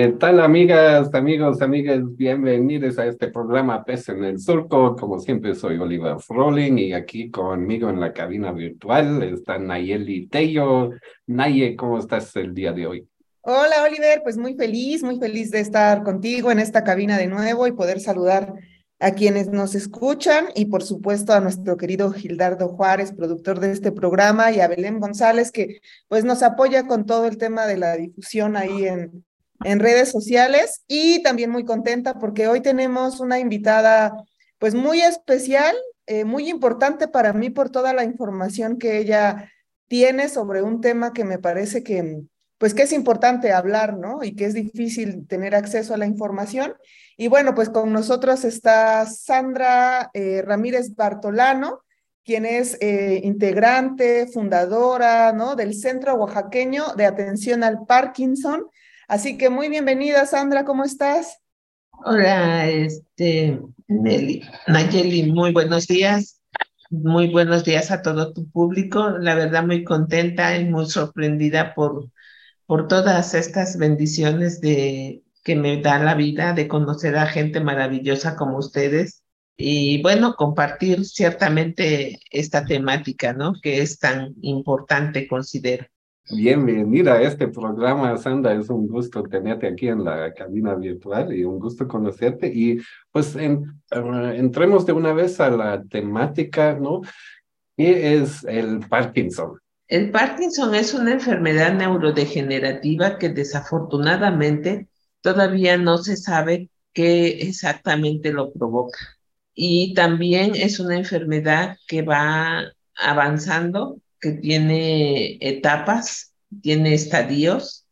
¿Qué tal, amigas, amigos, amigas? Bienvenidos a este programa Pez en el Surco. Como siempre, soy Oliver Froling y aquí conmigo en la cabina virtual está Nayeli Tello. Naye, ¿cómo estás el día de hoy? Hola, Oliver. Pues muy feliz, muy feliz de estar contigo en esta cabina de nuevo y poder saludar a quienes nos escuchan y por supuesto a nuestro querido Gildardo Juárez, productor de este programa, y a Belén González, que pues nos apoya con todo el tema de la difusión ahí en, en redes sociales y también muy contenta porque hoy tenemos una invitada pues muy especial, eh, muy importante para mí por toda la información que ella tiene sobre un tema que me parece que pues que es importante hablar, ¿no? Y que es difícil tener acceso a la información. Y bueno, pues con nosotros está Sandra eh, Ramírez Bartolano, quien es eh, integrante, fundadora, ¿no? Del Centro Oaxaqueño de Atención al Parkinson Así que muy bienvenida, Sandra, ¿cómo estás? Hola, este, Nelly, Nayeli, muy buenos días. Muy buenos días a todo tu público. La verdad, muy contenta y muy sorprendida por, por todas estas bendiciones de, que me da la vida de conocer a gente maravillosa como ustedes. Y bueno, compartir ciertamente esta temática, ¿no? Que es tan importante, considero. Bienvenida a este programa, Sandra. Es un gusto tenerte aquí en la cabina virtual y un gusto conocerte. Y pues en, uh, entremos de una vez a la temática, ¿no? ¿Qué es el Parkinson? El Parkinson es una enfermedad neurodegenerativa que desafortunadamente todavía no se sabe qué exactamente lo provoca. Y también es una enfermedad que va avanzando que tiene etapas, tiene estadios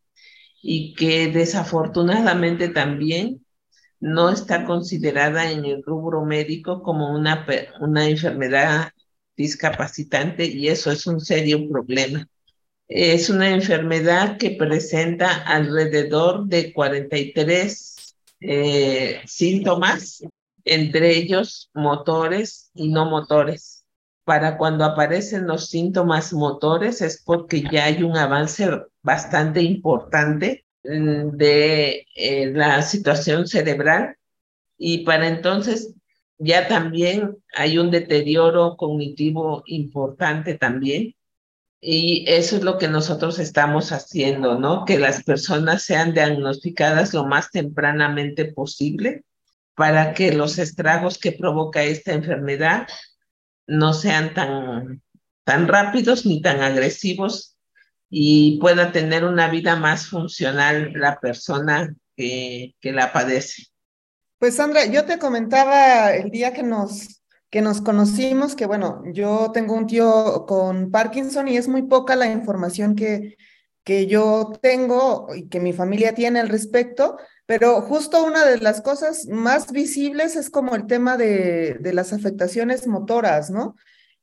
y que desafortunadamente también no está considerada en el rubro médico como una, una enfermedad discapacitante y eso es un serio problema. Es una enfermedad que presenta alrededor de 43 eh, síntomas, entre ellos motores y no motores para cuando aparecen los síntomas motores es porque ya hay un avance bastante importante mm, de eh, la situación cerebral y para entonces ya también hay un deterioro cognitivo importante también. Y eso es lo que nosotros estamos haciendo, ¿no? Que las personas sean diagnosticadas lo más tempranamente posible para que los estragos que provoca esta enfermedad no sean tan, tan rápidos ni tan agresivos y pueda tener una vida más funcional la persona que, que la padece. Pues Sandra, yo te comentaba el día que nos, que nos conocimos que, bueno, yo tengo un tío con Parkinson y es muy poca la información que, que yo tengo y que mi familia tiene al respecto, pero justo una de las cosas más visibles es como el tema de, las afectaciones motoras, ¿no?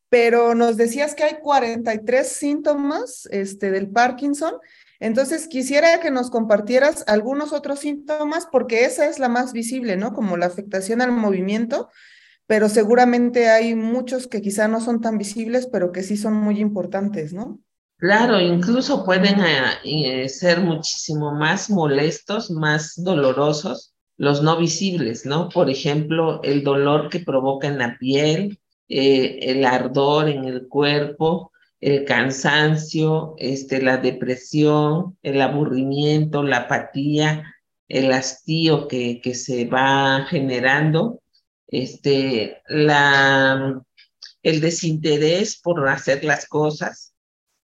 Pero nos decías que hay 43 síntomas este, del Parkinson. Entonces, quisiera que nos compartieras algunos otros síntomas, porque esa es la más visible, ¿no? Como la afectación al movimiento, pero seguramente hay muchos que quizá no son tan visibles, pero que sí son muy importantes, ¿no? Claro, incluso pueden eh, eh, ser muchísimo más molestos, más dolorosos los no visibles, ¿no? Por ejemplo, el dolor que provoca en la piel, eh, el ardor en el cuerpo, el cansancio, este, la depresión, el aburrimiento, la apatía, el hastío que, que se va generando, este, la, el desinterés por hacer las cosas,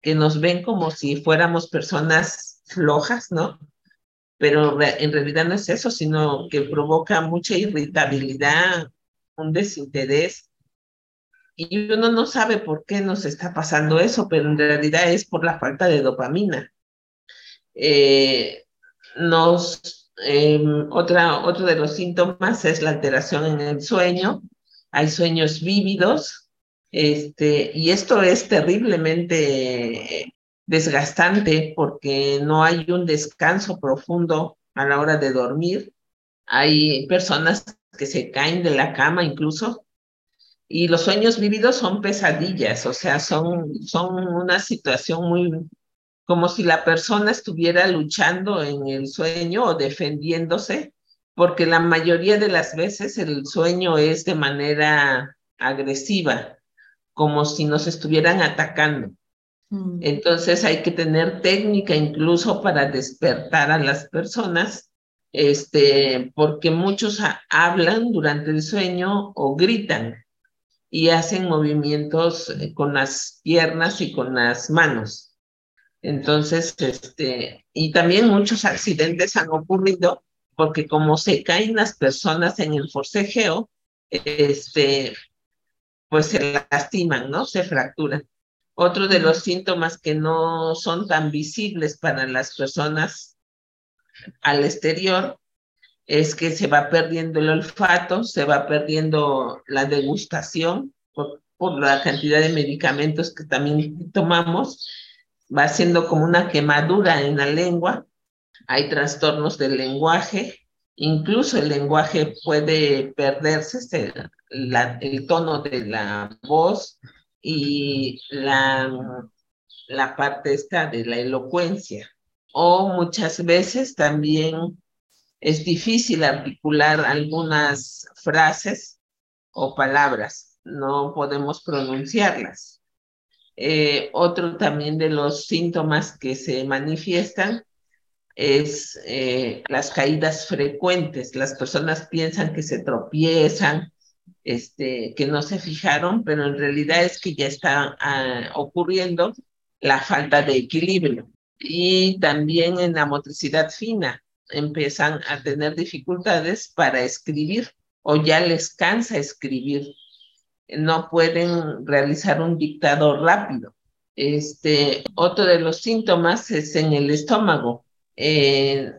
que nos ven como si fuéramos personas flojas, ¿no? Pero en realidad no es eso, sino que provoca mucha irritabilidad, un desinterés. Y uno no sabe por qué nos está pasando eso, pero en realidad es por la falta de dopamina. Eh, nos Em, otra, otro de los síntomas es la alteración en el sueño. Hay sueños vívidos, este, y esto es terriblemente desgastante porque no hay un descanso profundo a la hora de dormir. Hay personas que se caen de la cama incluso. Y los sueños vívidos son pesadillas, o sea, son, son una situación muy, como si la persona estuviera luchando en el sueño o defendiéndose, porque la mayoría de las veces el sueño es de manera agresiva, como si nos estuvieran atacando. Mm. Entonces hay que tener técnica incluso para despertar a las personas, este, porque muchos hablan durante el sueño o gritan y hacen movimientos eh, con las piernas y con las manos. Entonces, este, y también muchos accidentes han ocurrido porque como se caen las personas en el forcejeo, este, pues se lastiman, ¿no? Se fracturan. Otro de los síntomas que no son tan visibles para las personas al exterior es que se va perdiendo el olfato, se va perdiendo la degustación por, por la cantidad de medicamentos que también tomamos va siendo como una quemadura en la lengua, hay trastornos del lenguaje, incluso el lenguaje puede perderse, el tono de la voz y la, la parte esta de la elocuencia. O muchas veces también es difícil articular algunas frases o palabras, no podemos pronunciarlas. Eh, otro también de los síntomas que se manifiestan es eh, las caídas frecuentes. Las personas piensan que se tropiezan, este, que no se fijaron, pero en realidad es que ya está ah, ocurriendo la falta de equilibrio. Y también en la motricidad fina empiezan a tener dificultades para escribir o ya les cansa escribir no pueden realizar un dictado rápido. Este, otro de los síntomas es en el estómago. Eh,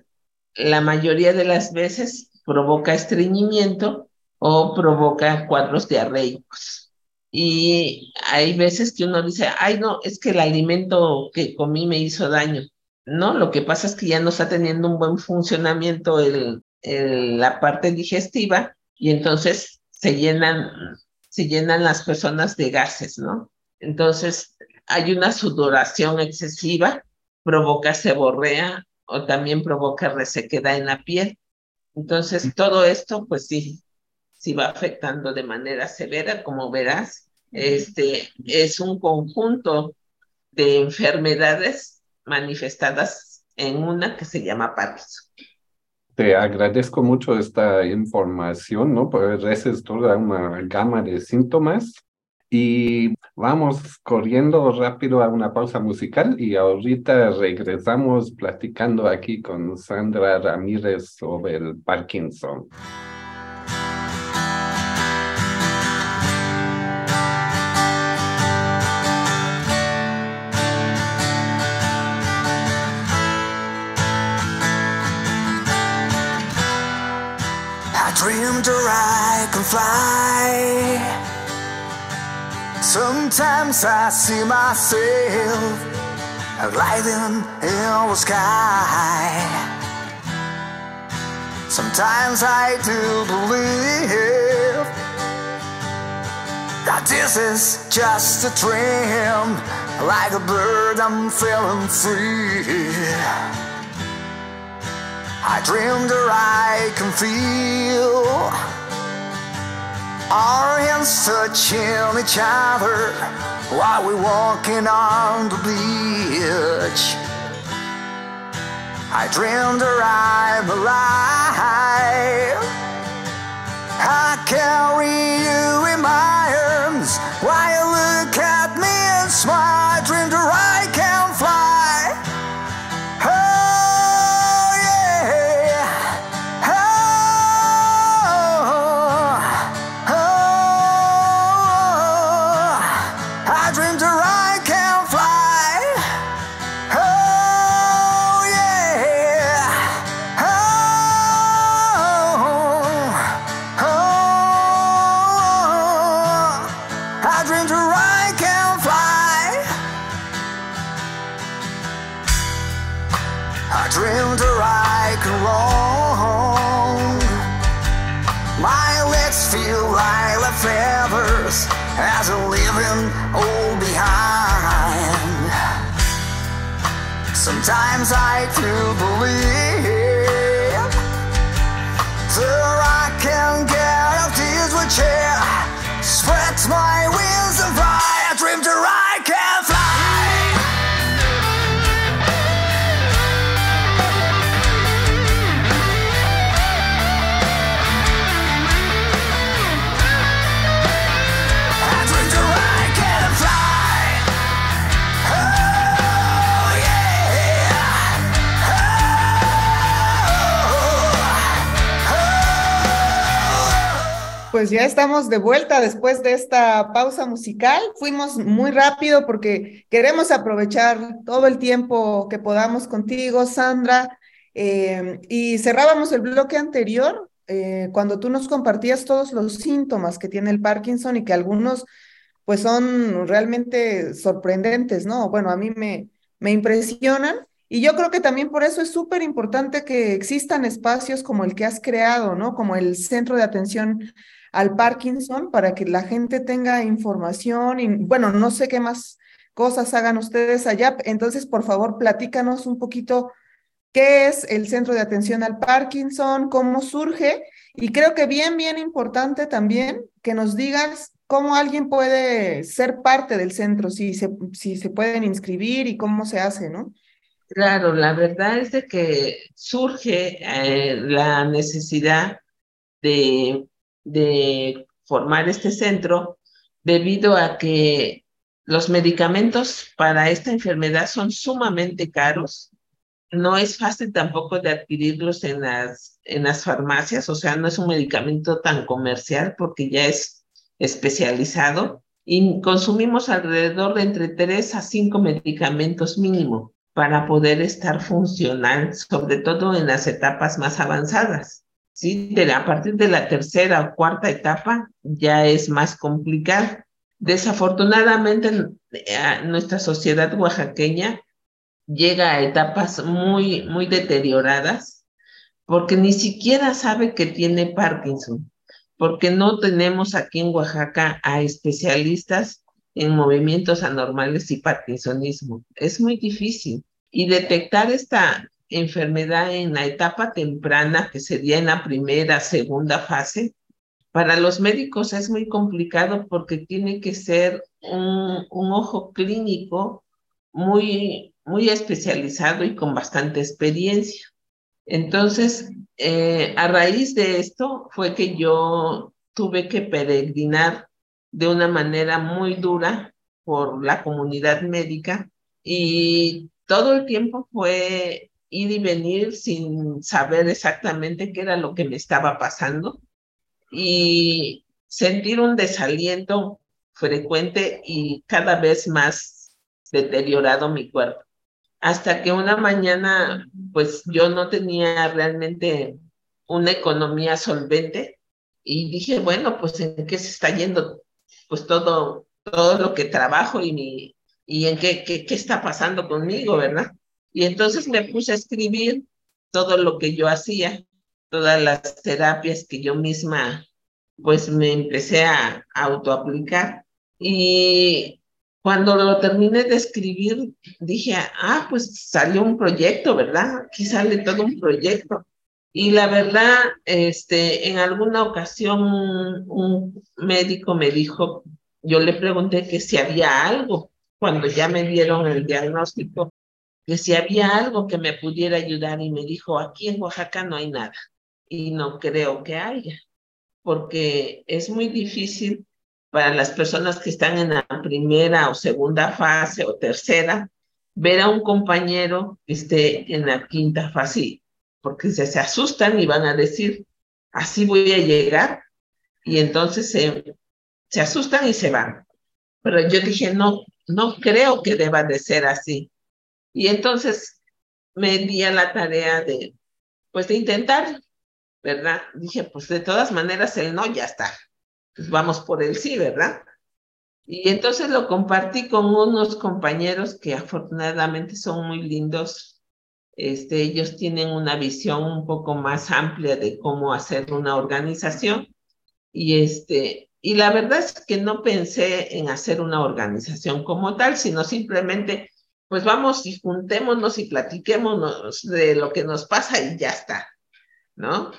la mayoría de las veces provoca estreñimiento o provoca cuadros diarreicos. Y hay veces que uno dice, ay, no, es que el alimento que comí me hizo daño. No, lo que pasa es que ya no está teniendo un buen funcionamiento el, la parte digestiva y entonces se llenan se llenan las personas de gases, ¿no? Entonces, hay una sudoración excesiva, provoca seborrea o también provoca resequedad en la piel. Entonces, todo esto, pues sí, sí va afectando de manera severa, como verás. Este es un conjunto de enfermedades manifestadas en una que se llama Parkinson. Te agradezco mucho esta información, ¿no? Pues es toda una gama de síntomas y vamos corriendo rápido a una pausa musical y ahorita regresamos platicando aquí con Sandra Ramírez sobre el Parkinson. I fly. Sometimes I see myself gliding in the sky. Sometimes I do believe that this is just a dream. Like a bird, I'm feeling free. I dreamed that I can feel our hands touching each other while we're walking on the beach. I dreamed that I'm alive. I carry you in my arms while feathers as a living old behind. Sometimes I do believe that I can get tears with cheer, spreads my wings and fly. I dream to I Pues ya estamos de vuelta después de esta pausa musical. Fuimos muy rápido porque queremos aprovechar todo el tiempo que podamos contigo, Sandra. Eh, y cerrábamos el bloque anterior eh, cuando tú nos compartías todos los síntomas que tiene el Parkinson y que algunos pues son realmente sorprendentes, ¿no? Bueno, a mí me, me impresionan. Y yo creo que también por eso es súper importante que existan espacios como el que has creado, ¿no? Como el Centro de Atención al Parkinson, para que la gente tenga información y, bueno, no sé qué más cosas hagan ustedes allá. Entonces, por favor, platícanos un poquito qué es el Centro de Atención al Parkinson, cómo surge. Y creo que bien, bien importante también que nos digas cómo alguien puede ser parte del centro, si se, si se pueden inscribir y cómo se hace, ¿no? Claro, la verdad es de que surge eh, la necesidad de, de formar este centro debido a que los medicamentos para esta enfermedad son sumamente caros. No es fácil tampoco de adquirirlos en las, en las farmacias, o sea, no es un medicamento tan comercial porque ya es especializado y consumimos alrededor de entre 3 a 5 medicamentos mínimo para poder estar funcional, sobre todo en las etapas más avanzadas. ¿Sí? De a partir de la tercera o cuarta etapa ya es más complicado. Desafortunadamente, nuestra sociedad oaxaqueña llega a etapas muy, muy deterioradas porque ni siquiera sabe que tiene Parkinson, porque no tenemos aquí en Oaxaca a especialistas en movimientos anormales y parkinsonismo. Es muy difícil. Y detectar esta enfermedad en la etapa temprana, que sería en la primera, segunda fase, para los médicos es muy complicado porque tiene que ser un, un ojo clínico muy, muy especializado y con bastante experiencia. Entonces, eh, a raíz de esto fue que yo tuve que peregrinar de una manera muy dura por la comunidad médica y todo el tiempo fue ir y venir sin saber exactamente qué era lo que me estaba pasando y sentir un desaliento frecuente y cada vez más deteriorado mi cuerpo. Hasta que una mañana, pues yo no tenía realmente una economía solvente y dije, bueno, pues en qué se está yendo pues todo, todo lo que trabajo y, mi, y en qué, qué, qué está pasando conmigo, ¿verdad? Y entonces me puse a escribir todo lo que yo hacía, todas las terapias que yo misma pues me empecé a, autoaplicar. Y cuando lo terminé de escribir, dije, ah, pues salió un proyecto, ¿verdad? Aquí sale todo un proyecto. Y la verdad, este, en alguna ocasión un médico me dijo, yo le pregunté que si había algo, cuando ya me dieron el diagnóstico, que si había algo que me pudiera ayudar y me dijo, aquí en Oaxaca no hay nada y no creo que haya, porque es muy difícil para las personas que están en la primera o segunda fase o tercera, ver a un compañero que esté en la quinta fase, porque se, se asustan y van a decir, así voy a llegar, y entonces se, se asustan y se van. Pero yo dije, no, no creo que deba de ser así. Y entonces me di a la tarea de, pues de intentar, ¿verdad? Dije, pues de todas maneras el no ya está. Pues vamos por el sí, ¿verdad? Y entonces lo compartí con unos compañeros que afortunadamente son muy lindos. Este, ellos tienen una visión un poco más amplia de cómo hacer una organización. Y este, Y la verdad es que no pensé en hacer una organización como tal, sino simplemente, pues vamos y juntémonos y platiquémonos de lo que nos pasa y ya está, ¿no?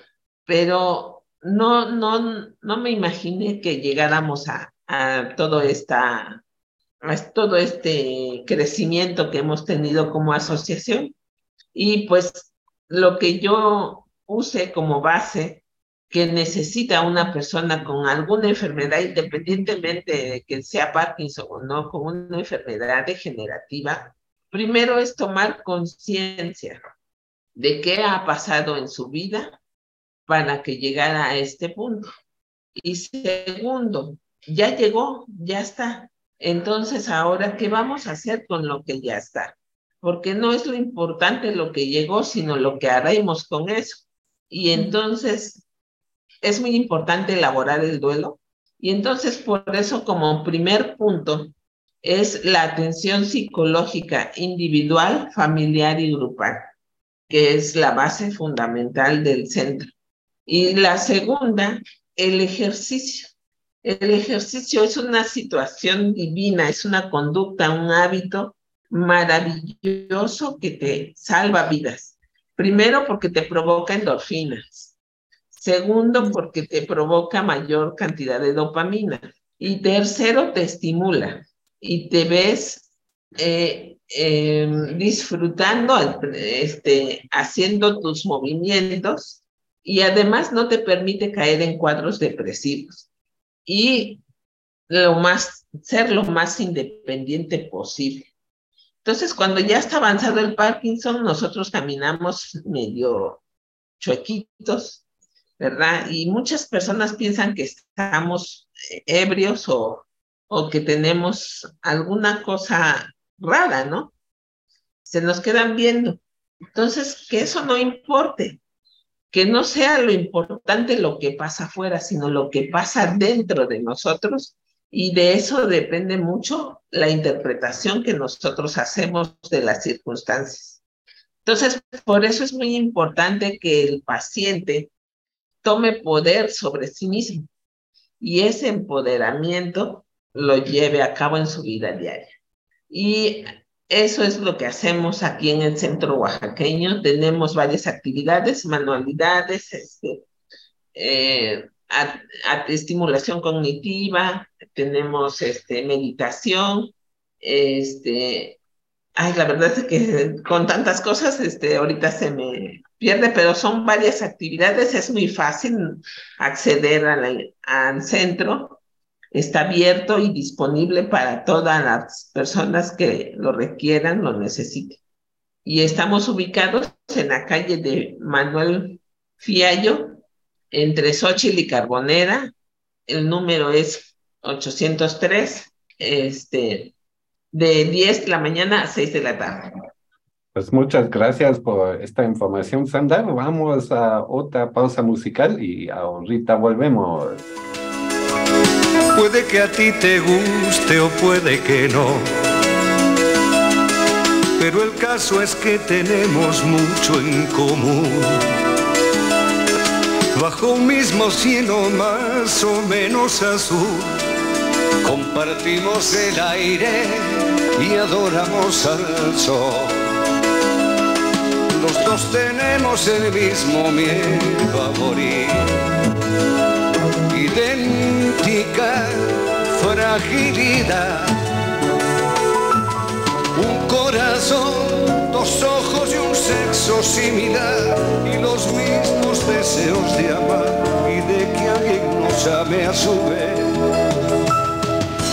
Pero no, no, no me imaginé que llegáramos a, a todo esta todo este crecimiento que hemos tenido como asociación. Y pues lo que yo use como base que necesita una persona con alguna enfermedad, independientemente de que sea Parkinson o no, con una enfermedad degenerativa, primero es tomar conciencia de qué ha pasado en su vida para que llegara a este punto. Y segundo, ya llegó, ya está. Entonces, ahora, ¿qué vamos a hacer con lo que ya está? Porque no es lo importante lo que llegó, sino lo que haremos con eso. Y entonces, es muy importante elaborar el duelo. Y entonces, por eso, como primer punto, es la atención psicológica individual, familiar y grupal, que es la base fundamental del centro. Y la segunda, el ejercicio. El ejercicio es una situación divina, es una conducta, un hábito maravilloso que te salva vidas. Primero porque te provoca endorfinas. Segundo, porque te provoca mayor cantidad de dopamina. Y tercero, te estimula y te ves eh, em, disfrutando, este, haciendo tus movimientos y además no te permite caer en cuadros depresivos. Y lo más, ser lo más independiente posible. Entonces, cuando ya está avanzado el Parkinson, nosotros caminamos medio chuequitos, ¿verdad? Y muchas personas piensan que estamos ebrios o, o que tenemos alguna cosa rara, ¿no? Se nos quedan viendo. Entonces, que eso no importe, que no sea lo importante lo que pasa afuera, sino lo que pasa dentro de nosotros. Y de eso depende mucho la interpretación que nosotros hacemos de las circunstancias. Entonces, por eso es muy importante que el paciente tome poder sobre sí mismo y ese empoderamiento lo lleve a cabo en su vida diaria. Y eso es lo que hacemos aquí en el centro oaxaqueño. Tenemos varias actividades, manualidades, este, eh, estimulación cognitiva, tenemos este, meditación, este, ay, la verdad es que con tantas cosas, este, ahorita se me pierde, pero son varias actividades, es muy fácil acceder al centro, está abierto y disponible para todas las personas que lo requieran, lo necesiten. Y estamos ubicados en la calle de Manuel Fiallo, entre Xochitl y Carbonera. El número es 803, este, de 10 de la mañana a 6 de la tarde. Pues muchas gracias por esta información, Sandra. Vamos a otra pausa musical y ahorita volvemos. Puede que a ti te guste o puede que no. Pero el caso es que tenemos mucho en común. Bajo un mismo cielo más o menos azul, compartimos el aire y adoramos al sol los dos tenemos el mismo miedo a morir. Idéntica fragilidad. Un corazón, dos ojos y un sexo similar. Y los mismos deseos de amar y de que alguien nos ame a su vez.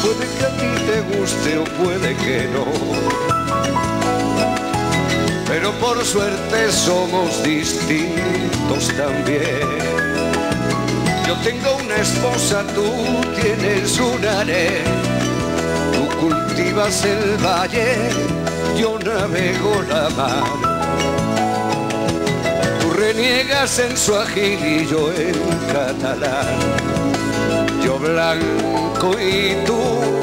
Puede que a ti te guste o puede que no pero por suerte somos distintos también. Yo tengo una esposa, tú tienes un harén, tú cultivas el valle, yo navego la mar. Tú reniegas en su y yo en catalán, yo blanco y tú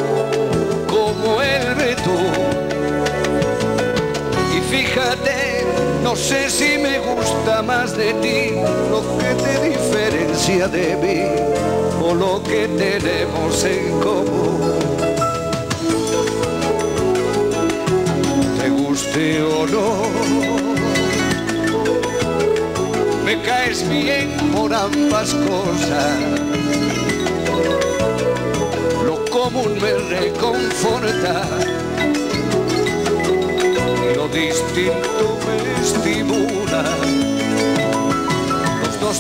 no sé si me gusta más de ti lo que te diferencia de mí o lo que tenemos en común. Te guste o no, me caes bien por ambas cosas. Lo común me reconforta distinto me estimula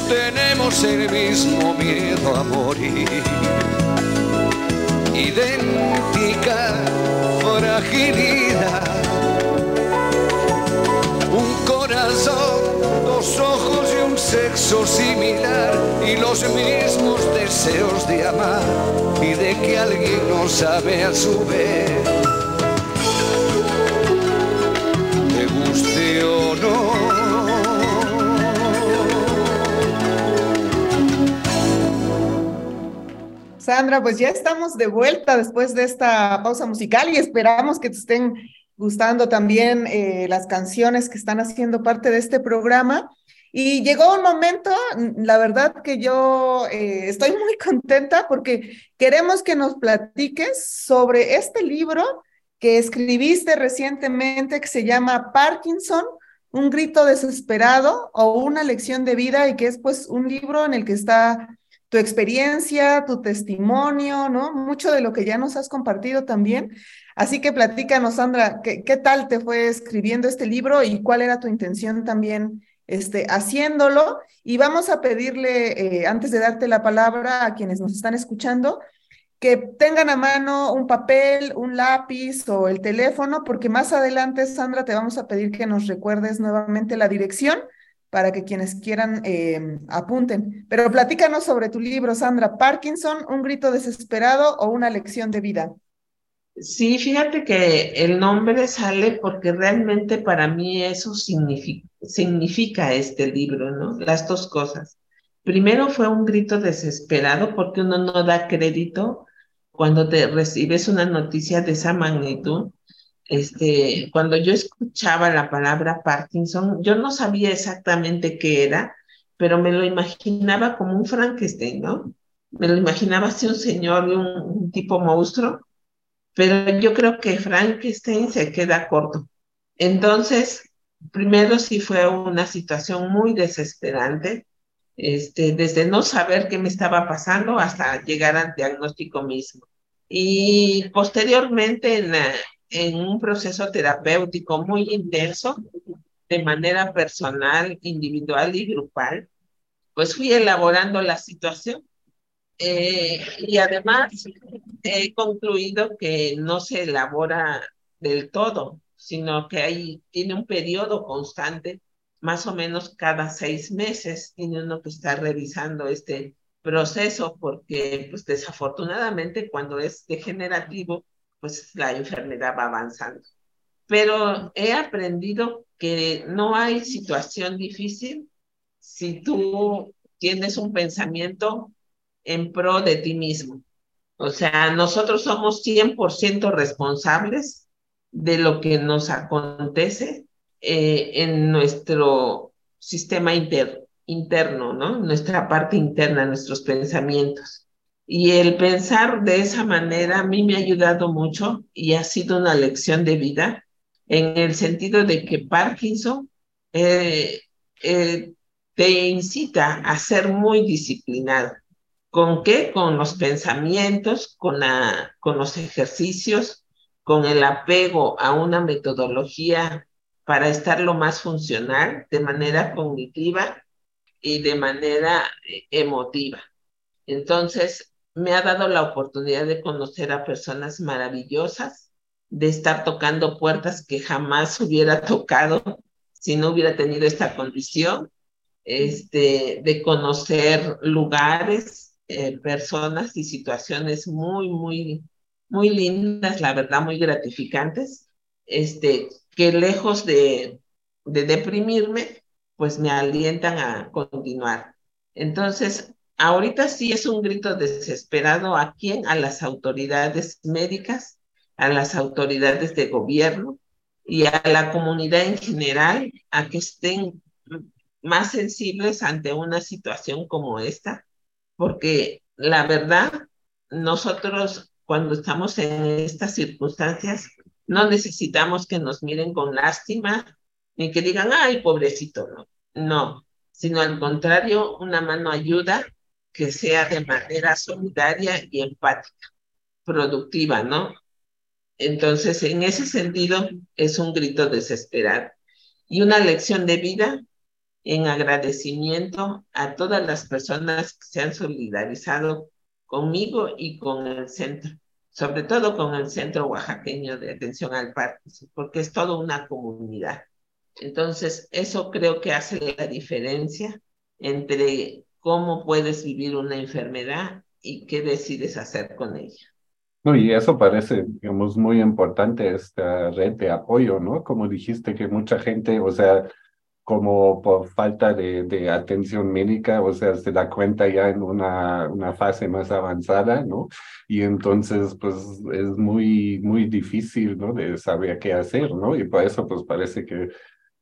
tenemos el mismo miedo a morir. Idéntica fragilidad. Un corazón, dos ojos y un sexo similar y los mismos deseos de amar y de que alguien no sabe a su vez. Sandra, pues ya estamos de vuelta después de esta pausa musical y esperamos que te estén gustando también eh, las canciones que están haciendo parte de este programa. Y llegó un momento, la verdad que yo eh, estoy muy contenta porque queremos que nos platiques sobre este libro que escribiste recientemente que se llama Parkinson, un grito desesperado o una lección de vida y que es pues un libro en el que está tu experiencia, tu testimonio, ¿no? Mucho de lo que ya nos has compartido también. Así que platícanos, Sandra, ¿qué, tal te fue escribiendo este libro y cuál era tu intención también este, haciéndolo? Y vamos a pedirle, eh, antes de darte la palabra a quienes nos están escuchando, que tengan a mano un papel, un lápiz o el teléfono, porque más adelante, Sandra, te vamos a pedir que nos recuerdes nuevamente la dirección para que quienes quieran eh, apunten. Pero platícanos sobre tu libro, Sandra, Parkinson, un grito desesperado o una lección de vida. Sí, fíjate que el nombre sale porque realmente para mí eso significa este libro, ¿no? Las dos cosas. Primero fue un grito desesperado porque uno no da crédito cuando te recibes una noticia de esa magnitud este, cuando yo escuchaba la palabra Parkinson, yo no sabía exactamente qué era, pero me lo imaginaba como un Frankenstein, ¿no? Me lo imaginaba así un señor, un, un tipo monstruo, pero yo creo que Frankenstein se queda corto. Entonces, primero sí fue una situación muy desesperante, este, desde no saber qué me estaba pasando hasta llegar al diagnóstico mismo. Y posteriormente en la, en un proceso terapéutico muy intenso, de manera personal, individual y grupal, pues fui elaborando la situación. Eh, y además he concluido que no se elabora del todo, sino que hay, tiene un periodo constante, más o menos cada seis meses, tiene uno que estar revisando este proceso, porque pues desafortunadamente cuando es degenerativo, pues la enfermedad va avanzando. Pero he aprendido que no hay situación difícil si tú tienes un pensamiento en pro de ti mismo. O sea, nosotros somos 100% responsables de lo que nos acontece eh, en nuestro sistema interno, ¿no? Nuestra parte interna, nuestros pensamientos. Y el pensar de esa manera a mí me ha ayudado mucho y ha sido una lección de vida en el sentido de que Parkinson eh, eh, te incita a ser muy disciplinado. ¿Con qué? Con los pensamientos, con, la, con los ejercicios, con el apego a una metodología para estar lo más funcional de manera cognitiva y de manera eh, emotiva. Entonces, me ha dado la oportunidad de conocer a personas maravillosas, de estar tocando puertas que jamás hubiera tocado si no hubiera tenido esta condición, este, de conocer lugares, eh, personas y situaciones muy, muy, muy lindas, la verdad, muy gratificantes, este, que lejos de, de deprimirme, pues me alientan a continuar. Entonces, ahorita sí es un grito desesperado a quién, a las autoridades médicas, a las autoridades de gobierno y a la comunidad en general a que estén más sensibles ante una situación como esta, porque la verdad, nosotros cuando estamos en estas circunstancias, no necesitamos que nos miren con lástima ni que digan, ay, pobrecito, no. No, sino al contrario, una mano ayuda que sea de manera solidaria y empática, productiva, ¿no? Entonces, en ese sentido, es un grito desesperado y una lección de vida en agradecimiento a todas las personas que se han solidarizado conmigo y con el centro, sobre todo con el Centro Oaxaqueño de Atención al Parkinson, porque es toda una comunidad. Entonces, eso creo que hace la diferencia entre cómo puedes vivir una enfermedad y qué decides hacer con ella. No, y eso parece, digamos, muy importante, esta red de apoyo, ¿no? Como dijiste que mucha gente, o sea, como por falta de, de, atención médica, o sea, se da cuenta ya en una, una fase más avanzada, ¿no? Y entonces, pues, es muy, muy difícil, ¿no? De saber qué hacer, ¿no? Y por eso, pues, parece que,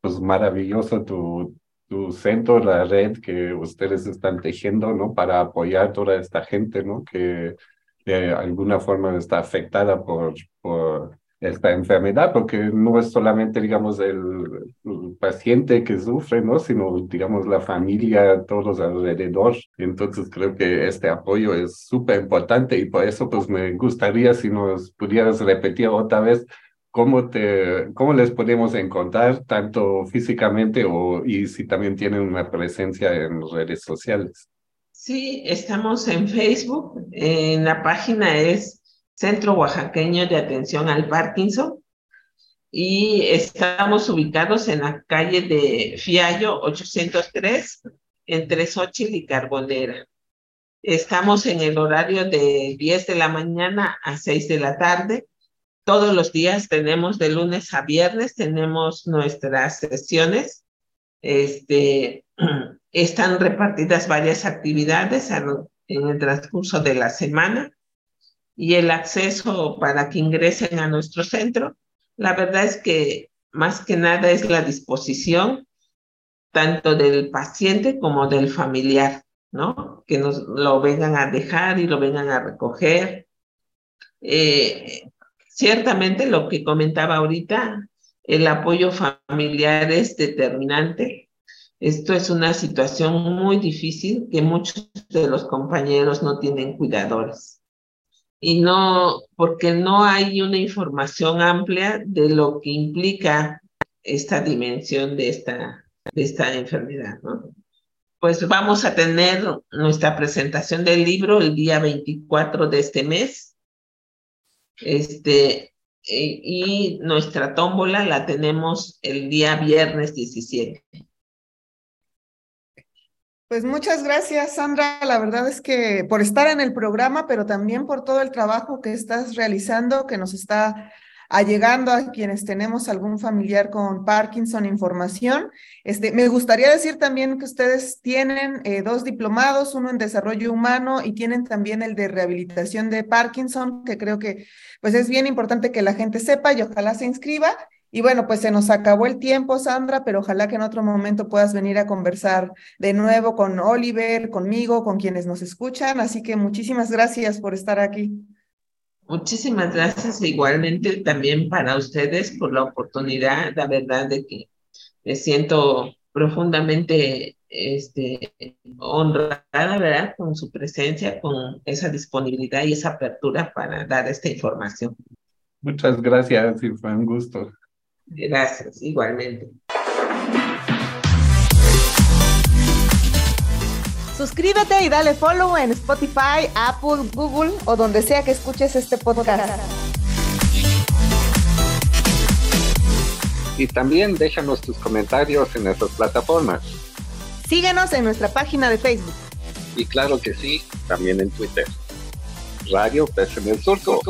pues, maravilloso tu, tu centro, la red que ustedes están tejiendo, ¿no? Para apoyar toda esta gente, ¿no? Que de alguna forma está afectada por, por esta enfermedad, porque no es solamente, digamos, el, paciente que sufre, ¿no? Sino, digamos, la familia, todos alrededor. Entonces creo que este apoyo es súper importante y por eso, pues, me gustaría si nos pudieras repetir otra vez cómo, te, cómo les podemos encontrar, tanto físicamente o y si también tienen una presencia en redes sociales. Sí, estamos en Facebook. En la página es Centro Oaxaqueño de Atención al Parkinson. Y estamos ubicados en la calle de Fiallo 803, entre Xochitl y Carbonera. Estamos en el horario de 10 de la mañana a 6 de la tarde. Todos los días tenemos de lunes a viernes, tenemos nuestras sesiones. Este, están repartidas varias actividades en el transcurso de la semana y el acceso para que ingresen a nuestro centro, la verdad es que más que nada es la disposición tanto del paciente como del familiar, ¿no? Que nos lo vengan a dejar y lo vengan a recoger. Eh, ciertamente lo que comentaba ahorita, el apoyo familiar es determinante. Esto es una situación muy difícil que muchos de los compañeros no tienen cuidadores y no, porque no hay una información amplia de lo que implica esta dimensión de esta, de esta enfermedad, ¿no? Pues vamos a tener nuestra presentación del libro el día 24 de este mes. Este, y nuestra tómbola la tenemos el día viernes 17. Pues muchas gracias, Sandra. La verdad es que por estar en el programa, pero también por todo el trabajo que estás realizando, que nos está allegando a quienes tenemos algún familiar con Parkinson información. Este, me gustaría decir también que ustedes tienen eh, dos diplomados, uno en desarrollo humano y tienen también el de rehabilitación de Parkinson, que creo que pues es bien importante que la gente sepa y ojalá se inscriba. Y bueno, pues se nos acabó el tiempo, Sandra, pero ojalá que en otro momento puedas venir a conversar de nuevo con Oliver, conmigo, con quienes nos escuchan. Así que muchísimas gracias por estar aquí. Muchísimas gracias igualmente también para ustedes por la oportunidad, la verdad de que me siento profundamente este, honrada, ¿verdad? Con su presencia, con esa disponibilidad y esa apertura para dar esta información. Muchas gracias y fue un gusto. Gracias, igualmente. Suscríbete y dale follow en Spotify, Apple, Google o donde sea que escuches este podcast. Y también déjanos tus comentarios en nuestras plataformas. Síguenos en nuestra página de Facebook. Y claro que sí, también en Twitter. Radio Pes en el Surco.